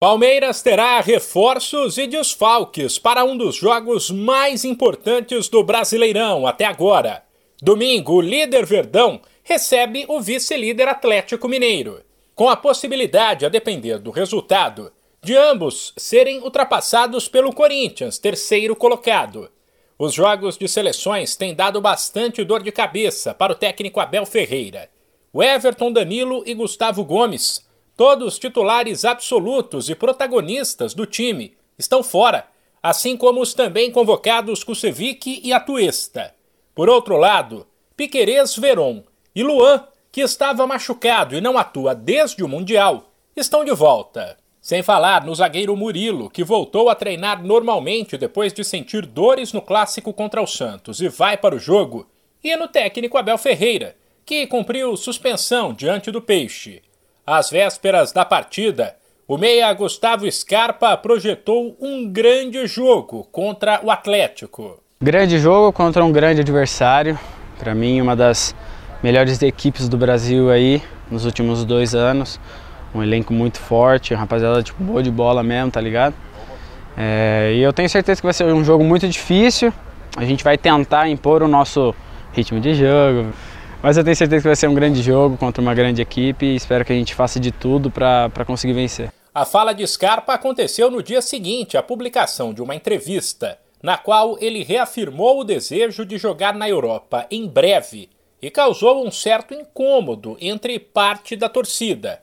Palmeiras terá reforços e desfalques para um dos jogos mais importantes do Brasileirão até agora. Domingo, o líder Verdão recebe o vice-líder Atlético Mineiro, com a possibilidade, a depender do resultado, de ambos serem ultrapassados pelo Corinthians, terceiro colocado. Os jogos de seleções têm dado bastante dor de cabeça para o técnico Abel Ferreira. O Everton Danilo e Gustavo Gomes Todos titulares absolutos e protagonistas do time estão fora, assim como os também convocados Kusevic e Atuesta. Por outro lado, Piquerez Veron e Luan, que estava machucado e não atua desde o Mundial, estão de volta. Sem falar no zagueiro Murilo, que voltou a treinar normalmente depois de sentir dores no clássico contra o Santos e vai para o jogo, e no técnico Abel Ferreira, que cumpriu suspensão diante do Peixe. Às vésperas da partida, o meia Gustavo Scarpa projetou um grande jogo contra o Atlético. Grande jogo contra um grande adversário. Para mim, uma das melhores equipes do Brasil aí nos últimos dois anos. Um elenco muito forte, rapaziada tipo, boa de bola mesmo, tá ligado? É, e eu tenho certeza que vai ser um jogo muito difícil. A gente vai tentar impor o nosso ritmo de jogo, mas eu tenho certeza que vai ser um grande jogo contra uma grande equipe e espero que a gente faça de tudo para conseguir vencer. A fala de Scarpa aconteceu no dia seguinte à publicação de uma entrevista, na qual ele reafirmou o desejo de jogar na Europa em breve e causou um certo incômodo entre parte da torcida.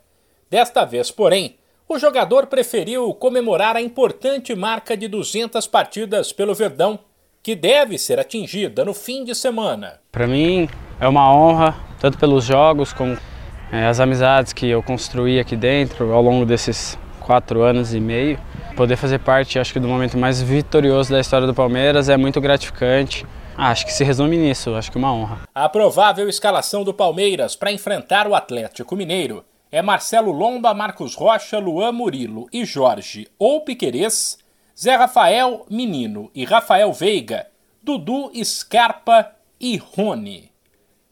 Desta vez, porém, o jogador preferiu comemorar a importante marca de 200 partidas pelo Verdão, que deve ser atingida no fim de semana. Para mim, é uma honra, tanto pelos jogos como é, as amizades que eu construí aqui dentro ao longo desses quatro anos e meio. Poder fazer parte, acho que, do momento mais vitorioso da história do Palmeiras é muito gratificante. Ah, acho que se resume nisso, acho que uma honra. A provável escalação do Palmeiras para enfrentar o Atlético Mineiro é Marcelo Lomba, Marcos Rocha, Luan Murilo e Jorge ou Piquerez, Zé Rafael Menino e Rafael Veiga, Dudu Scarpa e Rony.